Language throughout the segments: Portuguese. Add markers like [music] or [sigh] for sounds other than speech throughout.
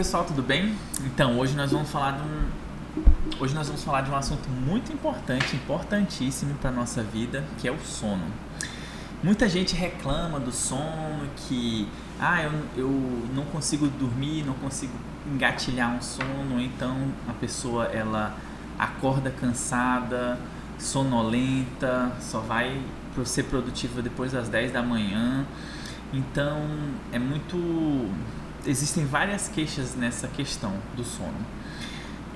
pessoal, tudo bem? Então, hoje nós vamos falar de um hoje nós vamos falar de um assunto muito importante, importantíssimo para nossa vida, que é o sono. Muita gente reclama do sono, que ah, eu, eu não consigo dormir, não consigo engatilhar um sono, então a pessoa ela acorda cansada, sonolenta, só vai ser produtiva depois das 10 da manhã. Então, é muito existem várias queixas nessa questão do sono.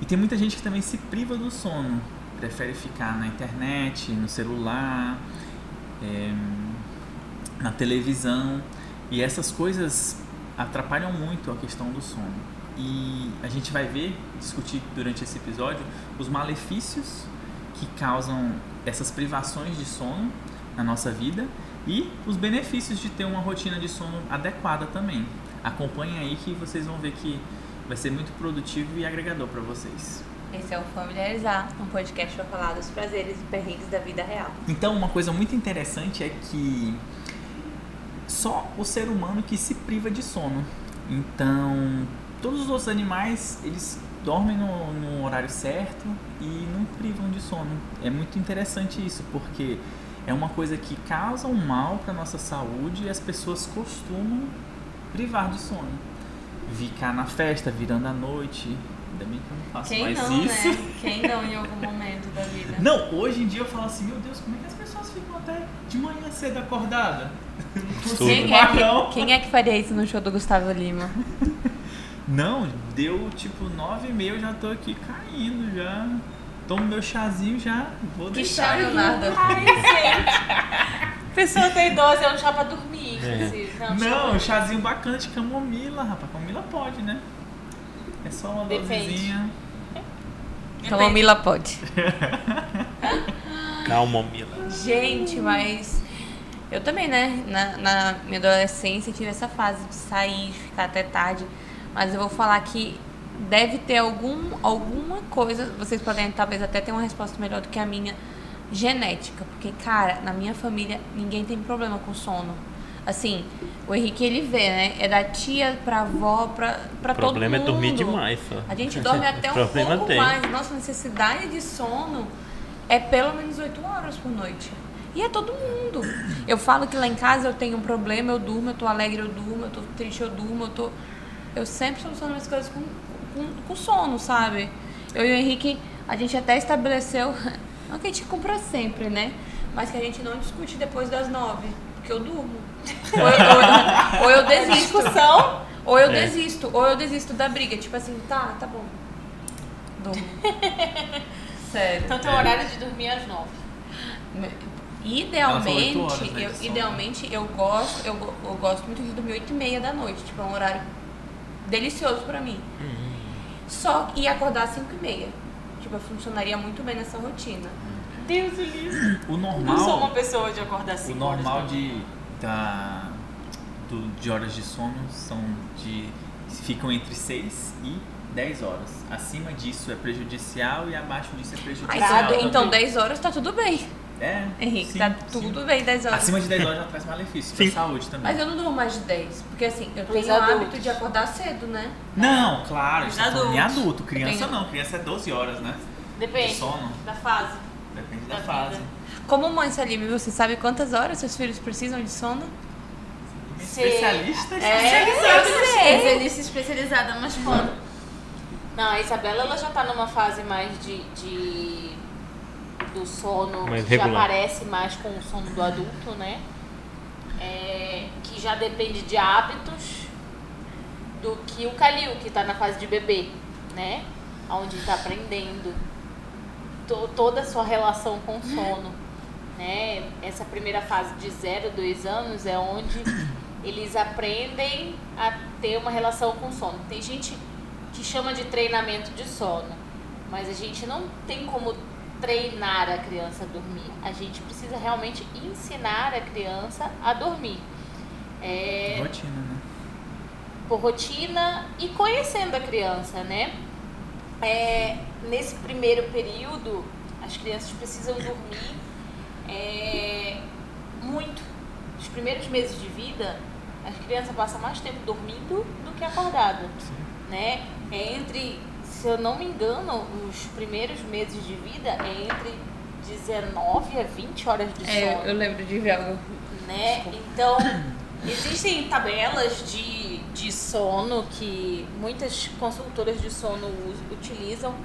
E tem muita gente que também se priva do sono, prefere ficar na internet, no celular, é, na televisão, e essas coisas atrapalham muito a questão do sono. E a gente vai ver, discutir durante esse episódio, os malefícios que causam essas privações de sono na nossa vida e os benefícios de ter uma rotina de sono adequada também acompanhem aí que vocês vão ver que vai ser muito produtivo e agregador para vocês. Esse é o Familiarizar, um podcast para falar dos prazeres e perrengues da vida real. Então, uma coisa muito interessante é que só o ser humano que se priva de sono. Então, todos os outros animais, eles dormem no, no horário certo e não privam de sono. É muito interessante isso, porque é uma coisa que causa um mal para nossa saúde e as pessoas costumam privar de sono. Ficar na festa, virando a noite. Ainda bem que eu não faço Quem mais não, isso. Né? Quem não em algum momento da vida? [laughs] Não, hoje em dia eu falo assim, meu Deus, como é que as pessoas ficam até de manhã cedo acordada? Quem é, que, quem é que faria isso no show do Gustavo Lima? [laughs] Não, deu tipo nove e meia, eu já tô aqui caindo, já tomo meu chazinho, já vou que deixar. Que chá, Leonardo? Ai, gente. Pessoa tem idosa, é um chá pra dormir, inclusive. É. Não, um chazinho bacana de camomila, rapaz. Camomila pode, né? É só uma Depende. dosezinha. Camomila pode. [laughs] Calmomila. Gente, mas eu também, né? Na, na, minha adolescência tive essa fase de sair, ficar até tarde. Mas eu vou falar que deve ter algum, alguma coisa. Vocês podem talvez até ter uma resposta melhor do que a minha genética, porque cara, na minha família ninguém tem problema com sono. Assim, o Henrique ele vê, né? É da tia pra avó, pra, pra todo mundo. O problema é dormir demais, só. A gente dorme até [laughs] um pouco tem. mais. Nossa necessidade de sono é pelo menos 8 horas por noite. E é todo mundo. Eu falo que lá em casa eu tenho um problema, eu durmo, eu tô alegre, eu durmo, eu tô triste, eu durmo, eu tô. Eu sempre soluciono as coisas com, com, com sono, sabe? Eu e o Henrique, a gente até estabeleceu [laughs] não que a gente compra sempre, né? Mas que a gente não discute depois das nove, porque eu durmo. Ou eu, ou, ou eu [laughs] desisto. Discussão. Ou eu é. desisto, ou eu desisto da briga. Tipo assim, tá, tá bom. Durmo. [laughs] Sério. Então tem o horário de dormir às nove. Idealmente, horas, né, eu, idealmente eu gosto, eu, eu gosto muito de dormir 8 e meia da noite. Tipo, é um horário delicioso pra mim. Uhum. Só e acordar às 5 e meia. Tipo, eu funcionaria muito bem nessa rotina. Deus o livre. O normal. Não sou uma pessoa de acordar assim. O normal de, da, do, de horas de sono são de. ficam entre 6 e 10 horas. Acima disso é prejudicial e abaixo disso é prejudicial. Ai, tudo, então 10 horas tá tudo bem. É. Henrique, sim, tá sim. tudo bem 10 horas. Acima de 10 horas já traz malefício pra saúde também. Mas eu não durmo mais de 10, porque assim, eu tenho o hábito de acordar cedo, né? Não, claro, isso tá em adultos. adulto. Criança tenho- não, criança é 12 horas, né? Depende De sono. da fase. Depende da Da fase. vida. Como mãe Salim, você sabe quantas horas seus filhos precisam de sono? Especialista É, especializado. eu sei. Especialista especializada, mas quando? Não, a Isabela ela já tá numa fase mais de. de do sono Mais que já regular. parece mais com o sono do adulto, né? É, que já depende de hábitos do que o Calil, que tá na fase de bebê, né? Onde tá aprendendo to- toda a sua relação com o sono, né? Essa primeira fase de 0 a 2 anos é onde eles aprendem a ter uma relação com o sono. Tem gente que chama de treinamento de sono, mas a gente não tem como treinar a criança a dormir. A gente precisa realmente ensinar a criança a dormir. É, Rotina, né? por rotina e conhecendo a criança, né? É, nesse primeiro período, as crianças precisam dormir é, muito. Os primeiros meses de vida, as crianças passam mais tempo dormindo do que acordada. né? É entre, se eu não me engano, os primeiros meses de vida é entre 19 a 20 horas de É, sono eu lembro de ver algo. né? Então, existem tabelas de, de sono que muitas consultoras de sono utilizam,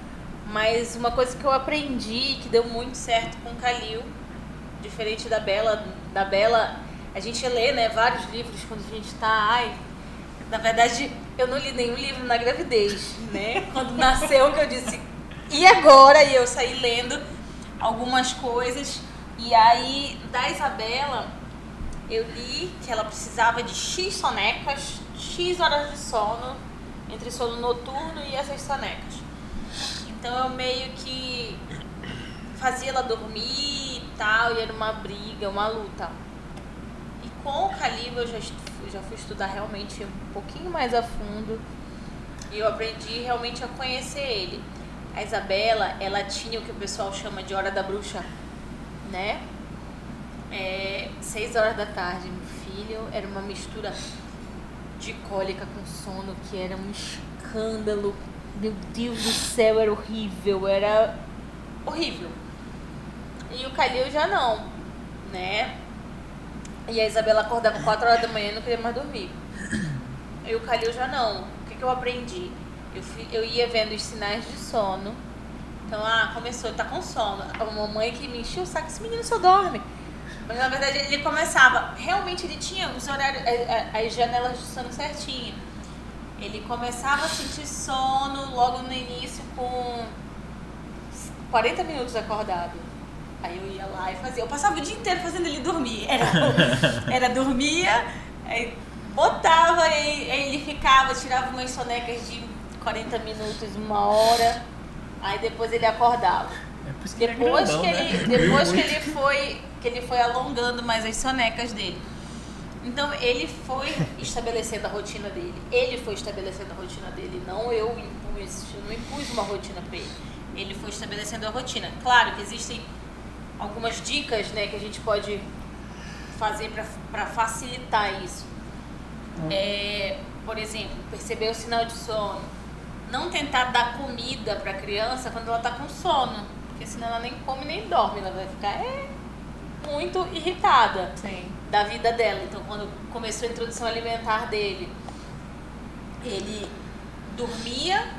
mas uma coisa que eu aprendi que deu muito certo com o Calil, diferente da Bela, da Bela, a gente lê, né, vários livros quando a gente tá, ai, na verdade, eu não li nenhum livro na gravidez, né? [laughs] Quando nasceu que eu disse, e agora? E eu saí lendo algumas coisas. E aí, da Isabela, eu li que ela precisava de X sonecas, X horas de sono, entre sono noturno e essas sonecas. Então eu meio que fazia ela dormir e tal, e era uma briga, uma luta. E com o Calibre eu já, já fui estudar realmente um pouquinho mais a fundo e eu aprendi realmente a conhecer ele. A Isabela, ela tinha o que o pessoal chama de hora da bruxa, né? É, seis horas da tarde, meu filho, era uma mistura de cólica com sono que era um escândalo. Meu Deus do céu, era horrível, era horrível. E o Calil já não, né? E a Isabela acordava 4 horas da manhã e não queria mais dormir. E o Calil já não. O que, que eu aprendi? Eu, fui, eu ia vendo os sinais de sono. Então, ah, começou, tá com sono. A mamãe que me encheu o saco, esse menino só dorme. Mas na verdade ele começava, realmente ele tinha os horários, a- a- as janelas de sono certinho. Ele começava a sentir sono logo no início com 40 minutos acordado. Aí eu ia lá e fazia. Eu passava o dia inteiro fazendo ele dormir. Era, [laughs] era dormia, aí botava, aí, aí ele ficava, tirava umas sonecas de 40 minutos, uma hora. Aí depois ele acordava. É por isso que ele é Depois grandão, que né? ele, depois que ele foi, que ele foi alongando mais as sonecas dele. Então ele foi estabelecendo a rotina dele. Ele foi estabelecendo a rotina dele, não eu impus, eu não impus uma rotina para ele. Ele foi estabelecendo a rotina. Claro que existem algumas dicas, né, que a gente pode fazer para facilitar isso. É, por exemplo, perceber o sinal de sono. Não tentar dar comida para a criança quando ela está com sono, porque senão ela nem come nem dorme, ela vai ficar é, muito irritada Sim. da vida dela. Então, quando começou a introdução alimentar dele, ele dormia,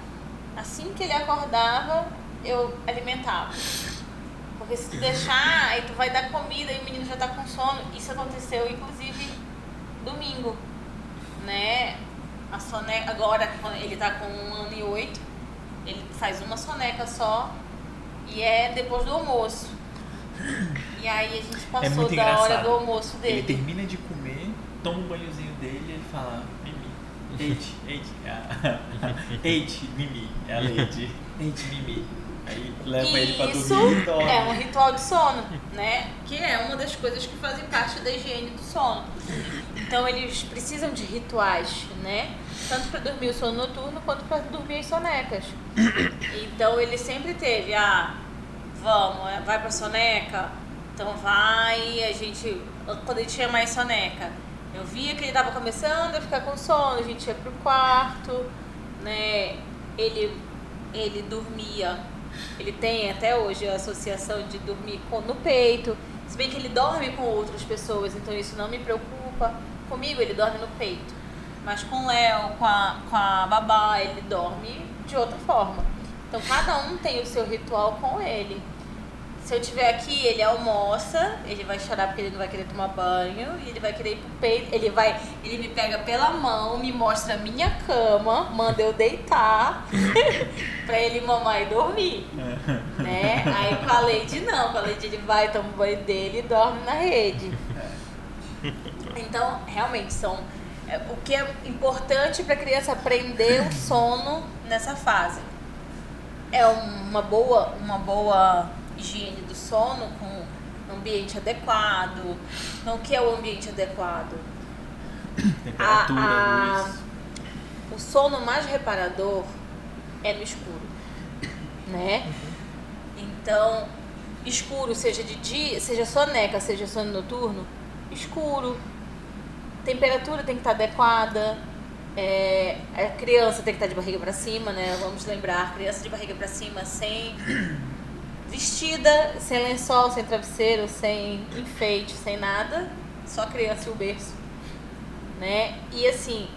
assim que ele acordava, eu alimentava. Porque se tu deixar, aí tu vai dar comida e o menino já tá com sono. Isso aconteceu, inclusive, domingo, né? A soneca, agora, quando ele tá com um ano e oito, ele faz uma soneca só e é depois do almoço. E aí a gente É passou muito da hora do almoço Ele dele. termina de comer, toma um banhozinho dele e ele fala, Mimi, eite, eite, ah, [laughs] eite, Mimi, é a leite, eite, Mimi. Aí leva ele pra Isso dormir e dorme. é um ritual de sono, né? Que é uma das coisas que fazem parte da higiene do sono. Então eles precisam de rituais, né? Tanto para dormir o sono noturno quanto para dormir as sonecas. [coughs] Então ele sempre teve, ah, vamos, é, vai pra soneca, então vai, a gente, quando ele tinha mais soneca, eu via que ele tava começando a ficar com sono, a gente ia pro quarto, né? Ele, ele dormia, ele tem até hoje a associação de dormir com, no peito, se bem que ele dorme com outras pessoas, então isso não me preocupa. Comigo ele dorme no peito. Mas com o Léo, com a, com a babá, ele dorme de outra forma. Então cada um tem o seu ritual com ele. Se eu tiver aqui, ele almoça, ele vai chorar porque ele não vai querer tomar banho, e ele vai querer ir pro peito, ele vai, ele me pega pela mão, me mostra a minha cama, manda eu deitar [laughs] pra ele mamar e dormir, né? Aí com a Lady não, com a Lady ele vai, toma o banho dele e dorme na rede. Então, realmente são é, o que é importante para a criança aprender o [coughs] sono nessa fase. É uma boa, uma boa higiene do sono com ambiente adequado. Então, o que é o ambiente adequado? Temperatura, a- a- luz. O sono mais reparador é no escuro, né? Então, escuro, seja de dia, seja soneca, seja sono noturno, escuro. Temperatura tem que estar adequada, É, a criança tem que estar de barriga pra cima, né? Vamos lembrar, criança de barriga pra cima sem [clears throat] vestida, sem lençol, sem travesseiro, sem enfeite, sem nada, só a criança e o berço, né? E assim,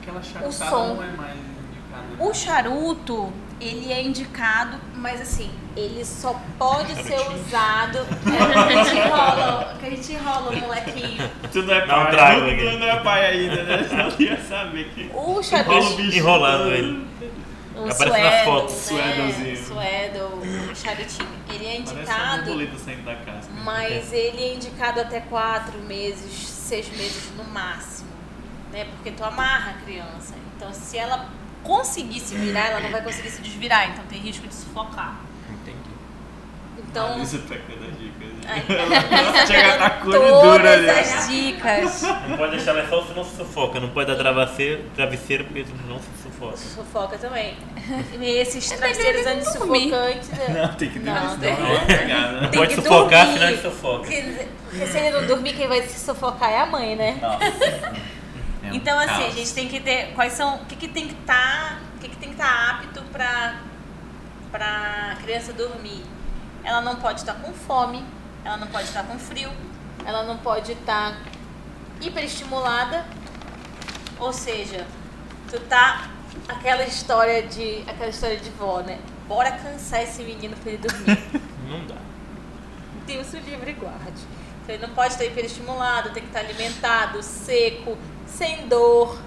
Aquela O som. não é mais indicada. o charuto, ele é indicado, mas assim, ele só pode ser usado. [laughs] É, que a gente enrola, que a gente enrola o molequinho. Tu não é um pai, trago tu, aqui. tu não é pai ainda, né? Senão ia saber que... O Enrola o charuto. bicho Enrolando ele. O Aparece suedo, fotos, né? suedozinho. Suedo, o charutinho. Ele é indicado, saindo da casca. mas ele é indicado até quatro meses, seis meses no máximo. Né? Porque tu amarra a criança. Então, se ela conseguir se virar, ela não vai conseguir se desvirar. Então, tem risco de sufocar. Então, Ah, isso tá dando dicas. Ai, Ela chega a tá dura ali. as dicas. Não pode deixar lençol senão se sufoca. Não pode dar travesseiro, travesseiro porque senão se sufoca. Sufoca também. E esses travesseiros antissufocantes. né? Não, tem que Não, uma pegada. Não Tem pode que sufocar, dormir. senão ele sufoca. Porque se ele não dormir, quem vai se sufocar é a mãe, né? É um [laughs] Então, assim, a caos. gente tem que ter. Quais são. O que, que tem que estar. o que, que tem que estar apto pra, pra criança dormir? Ela não pode estar com fome, ela não pode estar com frio, ela não pode estar hiperestimulada. Ou seja, tu tá. Aquela história de. Aquela história de vó, né? Bora cansar esse menino pra ele dormir. [laughs] Não dá. Deus o livre guarde. Então, ele não pode estar hiperestimulado, tem que estar alimentado, seco, sem dor.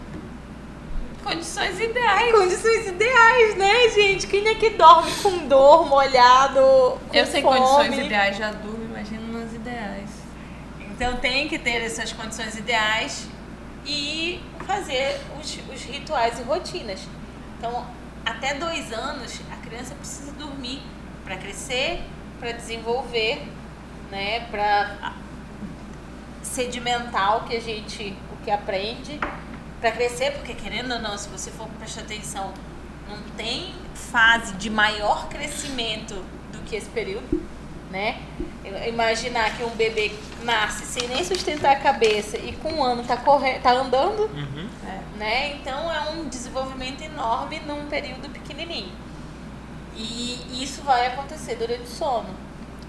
Condições ideais. Condições ideais, né, gente? Quem é que dorme com dor, molhado, com Eu sei fome? condições ideais, já durmo, imagina nas ideais. Então tem que ter essas condições ideais e fazer os, os rituais e rotinas. Então, até dois anos, a criança precisa dormir para crescer, para desenvolver, né, para sedimentar o que a gente, o que aprende, para crescer, porque querendo ou não, se você for prestar atenção, não tem fase de maior crescimento do que esse período, né? Imaginar que um bebê nasce sem nem sustentar a cabeça e com um ano tá correndo, tá andando, Uhum. né? Então é um desenvolvimento enorme num período pequenininho. E isso vai acontecer durante o sono,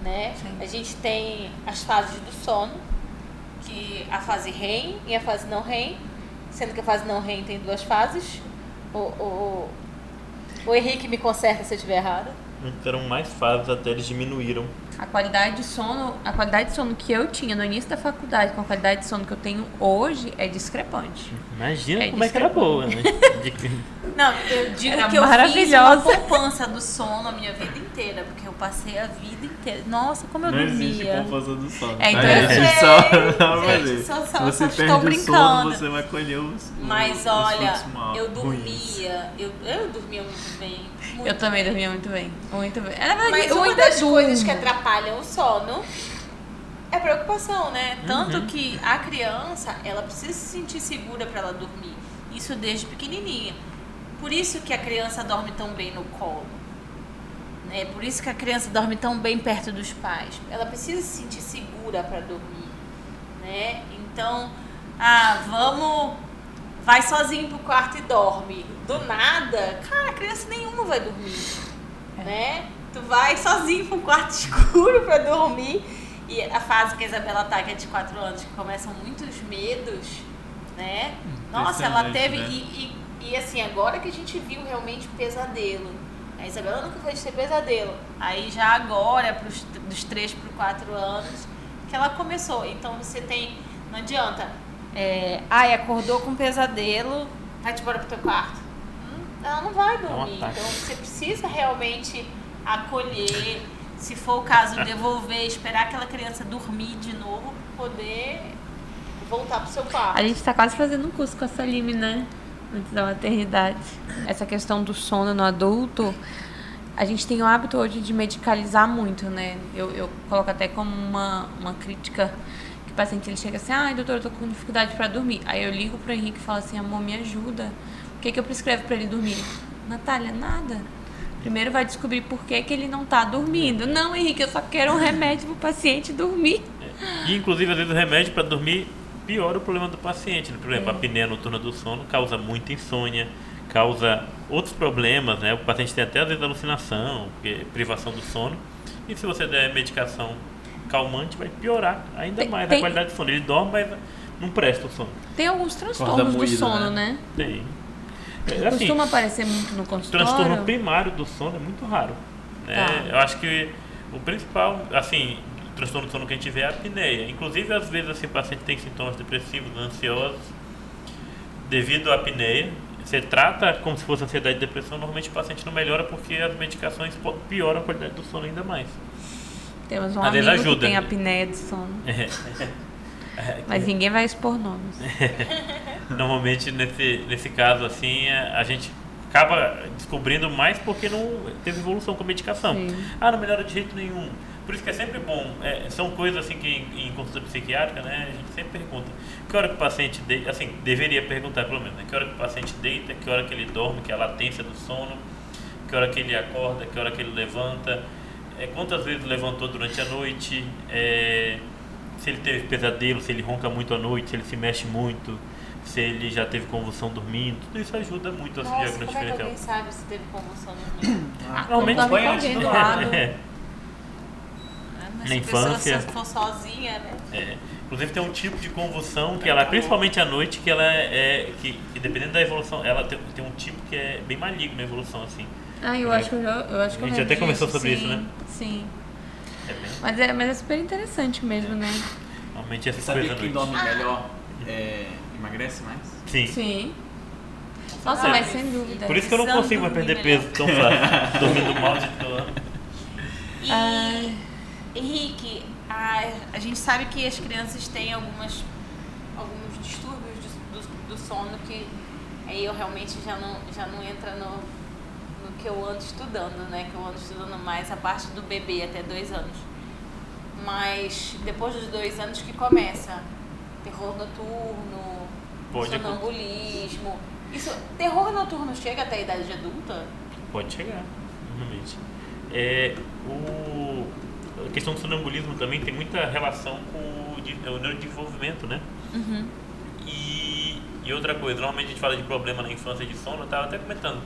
né? Sim. A gente tem as fases do sono, que a fase REM e a fase não REM, sendo que a fase não REM tem duas fases. O, o, o Henrique me conserta se eu estiver errada. Eram mais fases até eles diminuíram. A qualidade de sono, a qualidade de sono que eu tinha no início da faculdade com a qualidade de sono que eu tenho hoje é discrepante. Imagina É como é que era boa, né? [laughs] De- Não, eu digo Era que eu fiz uma poupança do sono a minha vida inteira, porque eu passei a vida inteira. Nossa, como eu Não existe dormia. poupança do sono. É, então tá? eu sei, só, gente, não, só- só- Se você só estou brincando. sono, você vai colher os, os Mas os olha, eu dormia, eu, eu dormia muito bem. muito Eu também dormia muito bem. Muito bem. Na verdade, Mas eu uma das coisas durmo. que atrapalham o sono é preocupação, né? Tanto Uhum. que a criança, ela precisa se sentir segura para ela dormir. Isso desde pequenininha. Por isso que a criança dorme tão bem no colo. Né? Por isso que a criança dorme tão bem perto dos pais. Ela precisa se sentir segura para dormir, né? Então, ah, vamos vai sozinho pro quarto e dorme. Do nada, cara, a criança nenhuma vai dormir, né? Tu vai sozinho pro quarto [laughs] escuro pra dormir. E a fase que a Isabela tá, que é de 4 anos, que começam muitos medos, né? Nossa, ela teve. né? E, e, e assim, agora que a gente viu realmente pesadelo. A Isabela nunca foi de ter pesadelo. Aí já agora, pros, dos 3 para 4 anos, que ela começou. Então você tem. Não adianta. É, ai, acordou com pesadelo, vai te embora pro teu quarto. Hum, Ela não vai dormir. ataque. então você precisa realmente acolher. Se for o caso, devolver, esperar aquela criança dormir de novo, poder voltar pro seu quarto. A gente tá quase fazendo um curso com a Saline, né? Antes da maternidade. Essa questão do sono no adulto, a gente tem o hábito hoje de medicalizar muito, né? Eu, eu coloco até como uma, uma crítica que o paciente ele chega assim, ai, doutor, eu tô com dificuldade pra dormir. Aí eu ligo pro Henrique e falo assim, amor, me ajuda. O que, que eu prescrevo pra ele dormir? Natália, nada. Primeiro vai descobrir por que, que ele não tá dormindo. Não, Henrique, eu só quero um remédio pro paciente dormir. E inclusive, às vezes, o remédio pra dormir piora o problema do paciente. né? Por exemplo, a apneia noturna do sono causa muita insônia, causa outros problemas, né? O paciente tem até às vezes alucinação, porque- privação do sono. E se você der medicação calmante, vai piorar ainda Tem- mais tem- a qualidade do sono. Ele dorme, mas não presta o sono. Tem alguns transtornos do moída, sono, né? né? Tem. É, assim, Costuma aparecer muito no consultório. transtorno primário do sono é muito raro. né? Tá. Eu acho que o principal, assim, transtorno do sono que a gente vê é a apneia. Inclusive, às vezes, assim, o paciente tem sintomas depressivos, ansiosos, devido à apneia. Você trata como se fosse ansiedade e depressão, normalmente o paciente não melhora porque as medicações pioram a qualidade do sono ainda mais. Temos um Às amigo que ajuda. tem apneia de sono. É. [laughs] Mas ninguém vai expor nomes. [laughs] Normalmente, nesse, nesse caso, assim, a, a gente acaba descobrindo mais porque não teve evolução com a medicação. Sim. Ah, não melhora de jeito nenhum. Por isso que é sempre bom. é, são coisas assim que em, em consulta psiquiátrica, né, a gente sempre pergunta. Que hora que o paciente deita, assim, deveria perguntar pelo menos, né? Que hora que o paciente deita, que hora que ele dorme, que é a latência do sono, que hora que ele acorda, que hora que ele levanta, é, quantas vezes levantou durante a noite, é, se ele teve pesadelo, se ele ronca muito à noite, se ele se mexe muito, se ele já teve convulsão dormindo, tudo isso ajuda muito a se Nossa, como é que diagnosticar. alguém sabe se teve convulsão no dormir? Normalmente põe antes do lado. [laughs] É, Na infância. se for sozinha, né? é. Inclusive tem um tipo de convulsão que ela, principalmente à noite, que ela é, que, que dependendo da evolução, ela tem, tem um tipo que é bem maligno a evolução, assim. Ah, eu É. acho que eu, já, eu acho que A eu gente até conversou sobre sim, isso, né? Sim. É bem, Mas é, mas é super interessante mesmo, né? normalmente essas Sabia coisas à que quem dorme melhor é, emagrece mais? Sim. Sim. Nossa, É. mas sem dúvida. Por isso que eu não consigo mais perder dormir peso tão fácil. [laughs] Dormindo mal de todo. E, Ai. Henrique, a, a gente sabe que as crianças têm algumas, alguns distúrbios do, do, do sono que aí eu realmente já não, já não entra no, no que eu ando estudando, né? Que eu ando estudando mais a parte do bebê até dois anos. Mas depois dos dois anos que começa terror noturno, Pode sonambulismo. Isso, terror noturno chega até a idade adulta? Pode chegar, normalmente. É, o, a questão do sonambulismo também tem muita relação com o, de- o neurodesenvolvimento, né? E, e outra coisa, normalmente a gente fala de problema na infância de sono, eu estava até comentando.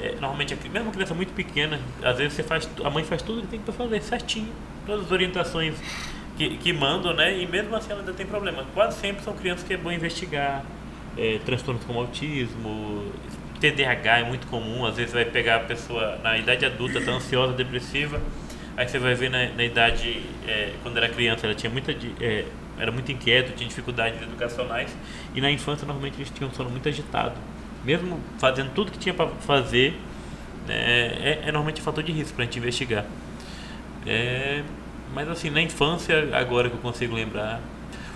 É, normalmente, mesmo uma criança muito pequena, às vezes você faz, a mãe faz tudo que tem que fazer certinho, todas as orientações que, que mandam, né? E mesmo assim ela ainda tem problema. Quase sempre são crianças que é bom investigar, é, transtornos como autismo, TDAH é muito comum, às vezes vai pegar a pessoa na idade adulta, tá ansiosa, depressiva, aí você vai ver na, na idade, é, quando era criança, ela tinha muita, é, era muito inquieto, tinha dificuldades educacionais, e na infância normalmente eles tinham um sono muito agitado, mesmo fazendo tudo que tinha para fazer, né, é, é normalmente fator de risco para a gente investigar. É, mas assim, na infância, agora que eu consigo lembrar,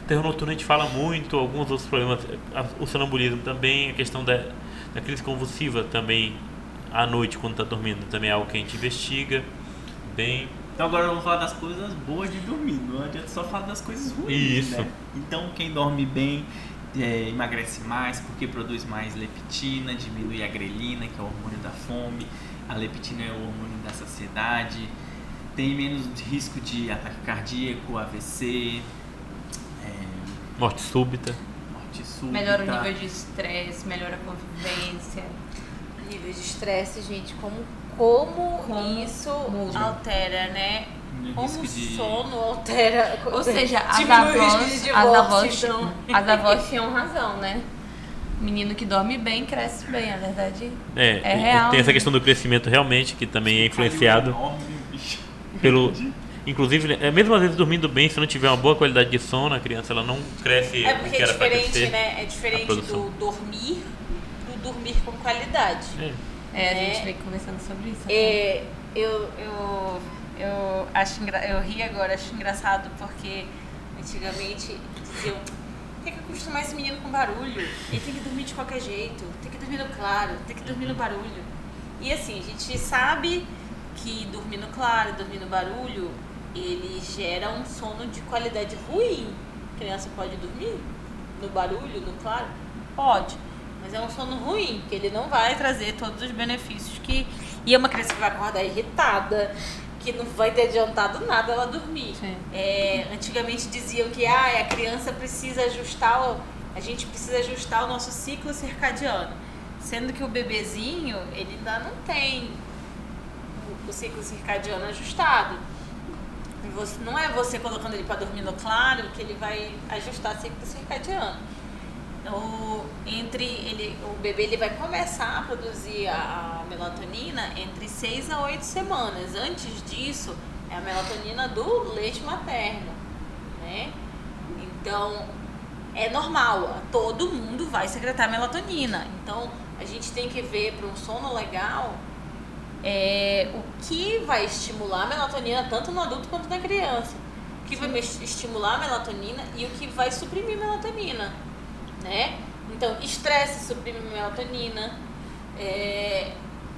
o terror noturno a gente fala muito, alguns outros problemas, o sonambulismo também, a questão da, da crise convulsiva também, à noite, quando está dormindo, também é algo que a gente investiga bem. Então agora vamos falar das coisas boas de dormir, não adianta só falar das coisas ruins, Isso. né? Então quem dorme bem é, emagrece mais porque produz mais leptina, diminui a grelina, que é o hormônio da fome, a leptina é o hormônio da saciedade, tem menos risco de ataque cardíaco, AVC, é, Morte súbita. morte súbita. Melhora o nível de estresse, melhora a convivência. Nível de estresse, gente, como, como, Como isso muda. altera, né? Como o sono altera. Ou seja, as diminui o risco avós, as então. as avós tinham razão, né? Menino que dorme bem, cresce bem, a verdade. É, É real, tem essa né? questão do crescimento realmente, que também é influenciado pelo... [laughs] Inclusive, é, mesmo às vezes dormindo bem, se não tiver uma boa qualidade de sono, a criança ela não cresce É porque que é diferente, né? É diferente do dormir do dormir com qualidade. É. É, a É. gente vem conversando sobre isso. né? É, eu, eu, eu acho engra... eu ri agora, acho engraçado porque antigamente diziam tem que acostumar esse menino com barulho, ele tem que dormir de qualquer jeito, tem que dormir no claro, tem que dormir no barulho. E assim, a gente sabe que dormir no claro, dormir no barulho, ele gera um sono de qualidade ruim. A criança pode dormir no barulho, no claro? Pode. Mas é um sono ruim, que ele não vai trazer todos os benefícios que. E é uma criança que vai acordar irritada, que não vai ter adiantado nada ela dormir. É, antigamente diziam que ah, a criança precisa ajustar, o- a gente precisa ajustar o nosso ciclo circadiano. Sendo que o bebezinho, ele ainda não tem o, ciclo circadiano ajustado. Você- não é você colocando ele para dormir no claro que ele vai ajustar o ciclo circadiano. O, entre ele, o bebê ele vai começar a produzir a, a melatonina entre 6 a 8 semanas. Antes disso, é a melatonina do leite materno, né? Então, é normal, todo mundo vai secretar melatonina. Então, a gente tem que ver para um sono legal é, o que vai estimular a melatonina tanto no adulto quanto na criança. O que vai estimular a melatonina e o que vai suprimir melatonina, né? Então, estresse suprime melatonina, é,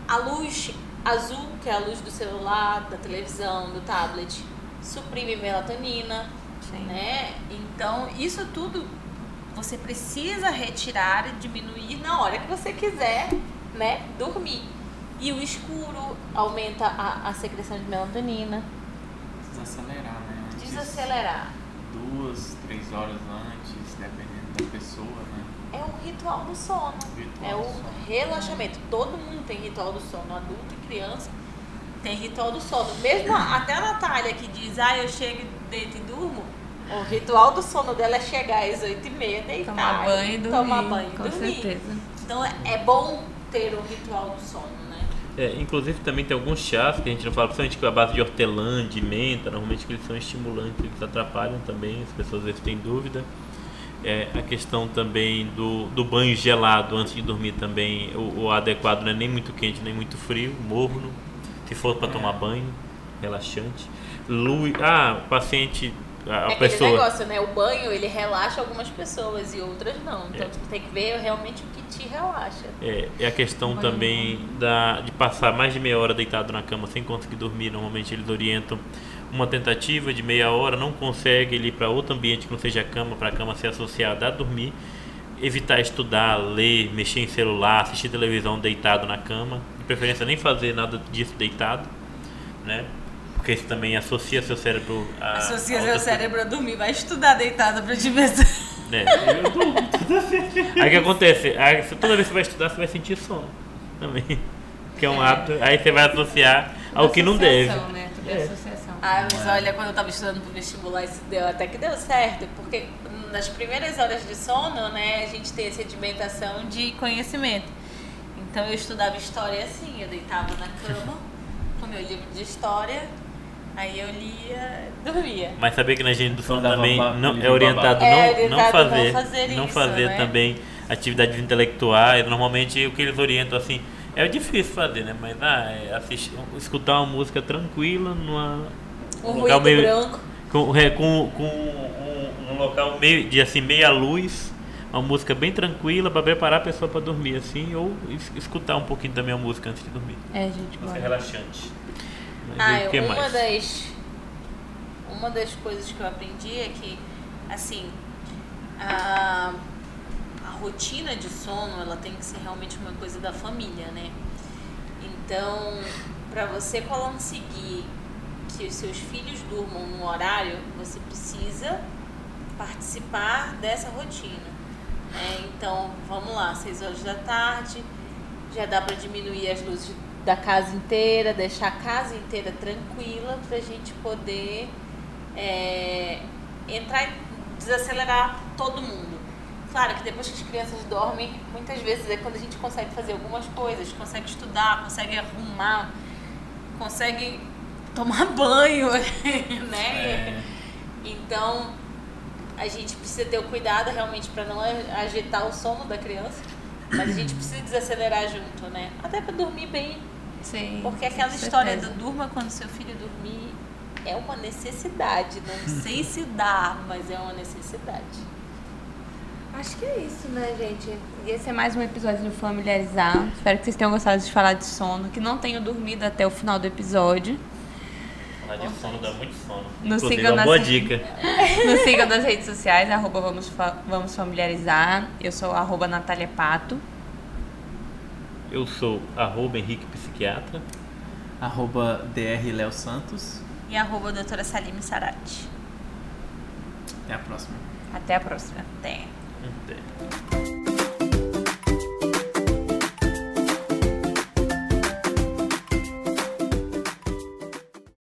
a luz azul, que é a luz do celular, da televisão, do tablet, suprime melatonina, Sim. né? Então, isso tudo você precisa retirar e diminuir na hora que você quiser, né, dormir. E o escuro aumenta a, a secreção de melatonina. Desacelerar, né? Desacelerar. Duas, três horas antes, dependendo da pessoa, né? É o ritual do sono. Ritual é do o sono. relaxamento. Todo mundo tem ritual do sono, adulto e criança tem ritual do sono. Mesmo a- até a Natália que diz, ah, eu chego, deito e durmo. O ritual do sono dela é chegar às 8h30, deitar. Tomar banho e dormir. Tomar banho e com dormir. certeza. Então é, é bom ter um ritual do sono? É, inclusive também tem alguns chás que a gente não fala, principalmente com a base de hortelã, de menta, normalmente que eles são estimulantes, eles atrapalham também, as pessoas às vezes têm dúvida. É, a questão também do, do banho gelado antes de dormir também, o, o adequado não é nem muito quente nem muito frio, morno, se for para tomar banho, relaxante. Luz, ah, o paciente, a, é aquele pessoa... negócio, né? O banho, ele relaxa algumas pessoas e outras não. Então É. tu tem que ver realmente o que te relaxa. É, é a questão também da, de passar mais de meia hora deitado na cama sem conseguir dormir. Normalmente eles orientam uma tentativa de meia hora, não consegue ele ir para outro ambiente que não seja a cama, para a cama ser associada a dormir. Evitar estudar, ler, mexer em celular, assistir televisão deitado na cama. De preferência nem fazer nada disso deitado, né? Porque isso também associa seu cérebro a. Associa a seu cérebro a dormir, vai estudar deitado pra te ver. se- é, eu durmo toda vez. Aí o que acontece? Aí, toda vez que você vai estudar, você vai sentir sono também. Que é um hábito. Aí você vai associar ao que não deve. Associação, Né? Tudo é É. associação. Ah, mas olha, quando eu tava estudando pro vestibular, isso deu até que deu certo, porque nas primeiras horas de sono, né, a gente tem a sedimentação de conhecimento. Então eu estudava história assim, eu deitava na cama com meu livro de história, aí eu lia, dormia. Mas saber que na higiene do sono também não, é orientado babado. É não, não orientado não fazer, fazer não isso, fazer né? também atividades intelectuais. Normalmente o que eles orientam assim é difícil fazer, né? Mas ah, é assistir, escutar uma música tranquila numa Um local ruído meio branco. com, é, com, com um, um local meio de assim meia luz, uma música bem tranquila para preparar a pessoa para dormir assim, ou es- escutar um pouquinho também a música antes de dormir. É, gente, Música bora. relaxante. Mas Ah, que uma mais? das uma das coisas que eu aprendi é que assim a, a rotina de sono ela tem que ser realmente uma coisa da família, né? Então, para você conseguir que os seus filhos durmam no horário, você precisa participar dessa rotina. né? Então, vamos lá, 6 horas da tarde, já dá para diminuir as luzes da casa inteira, deixar a casa inteira tranquila para a gente poder é, entrar e desacelerar todo mundo. Claro que depois que as crianças dormem, muitas vezes é quando a gente consegue fazer algumas coisas, consegue estudar, consegue arrumar, consegue tomar [laughs] banho, né? É. Então, a gente precisa ter o cuidado realmente para não agitar o sono da criança, mas a gente precisa desacelerar junto, né? Até para dormir bem, Sim. porque aquela história certeza. do durma quando seu filho dormir é uma necessidade. Não sei se dá, mas é uma necessidade. Acho que é isso, né, gente? Esse é mais um episódio do Familiarizar. Espero que vocês tenham gostado de falar de sono, que não tenham dormido até o final do episódio. Falar de sono dá muito sono. Nos Inclusive, sigam é uma nas boa redes- dica. [laughs] Nos sigam nas redes sociais, arroba vamos, fa- vamos familiarizar. Eu sou arroba Natália Pato. Eu sou arroba Henrique Psiquiatra. arroba DR Léo Santos. E arroba doutora Salim Sarati. Até a próxima. Até a próxima. Até. Até.